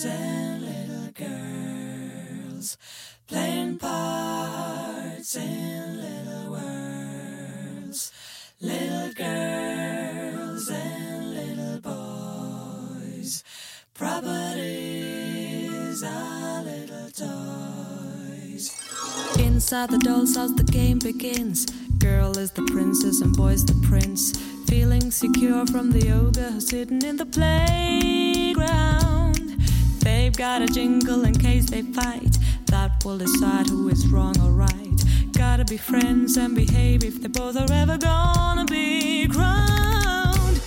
boys and little girls playing parts in little worlds. Little girls and little boys, properties are little toys. Inside the doll's house, the game begins. Girl is the princess and boy's the prince. Feeling secure from the ogre who's sitting in the playground. They've got a jingle in case they fight. That will decide who is wrong or right. Gotta be friends and behave if they both are ever gonna be crowned.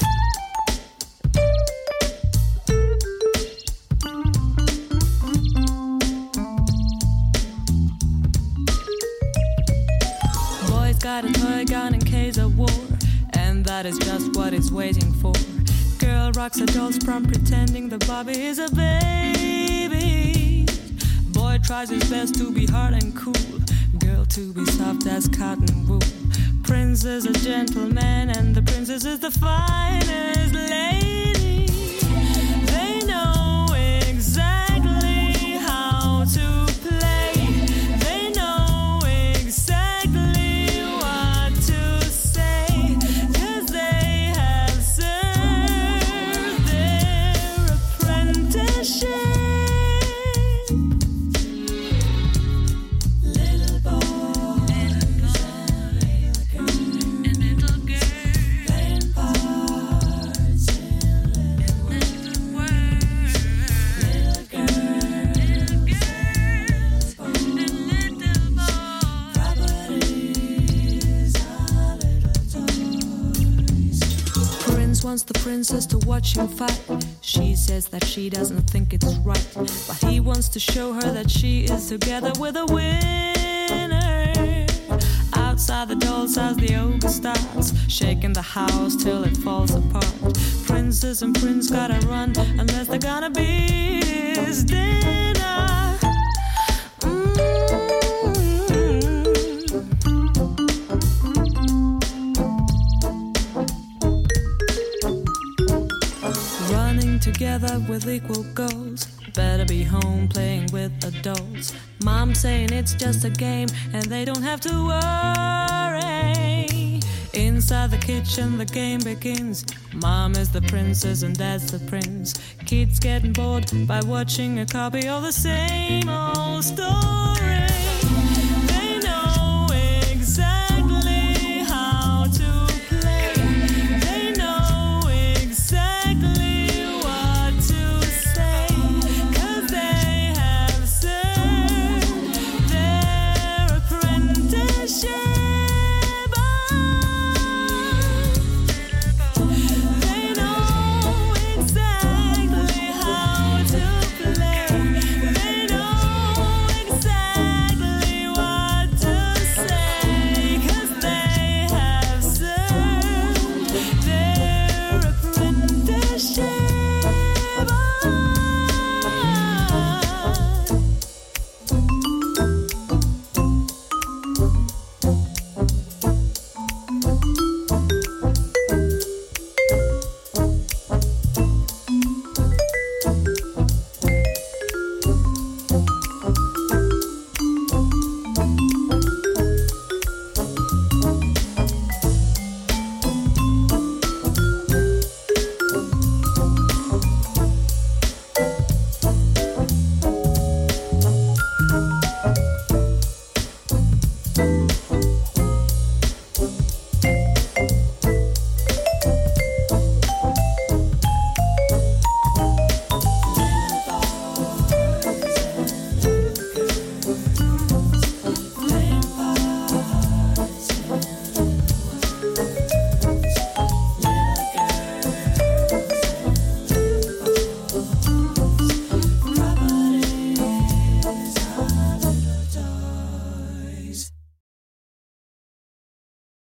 Boy's got a toy gun in case of war, and that is just what he's waiting for. Girl rocks a doll's prom pretending the Bobby is a baby. Tries his best to be hard and cool, girl to be soft as cotton wool. Prince is a gentleman, and the princess is the finest lady. Wants the princess to watch him fight. She says that she doesn't think it's right, but he wants to show her that she is together with a winner. Outside the doll's house, the ogre starts shaking the house till it falls apart. Princess and prince gotta run unless they're gonna be his dinner. Together with equal goals. Better be home playing with adults. Mom saying it's just a game and they don't have to worry. Inside the kitchen, the game begins. Mom is the princess and dad's the prince. Kids getting bored by watching a copy of the same old story.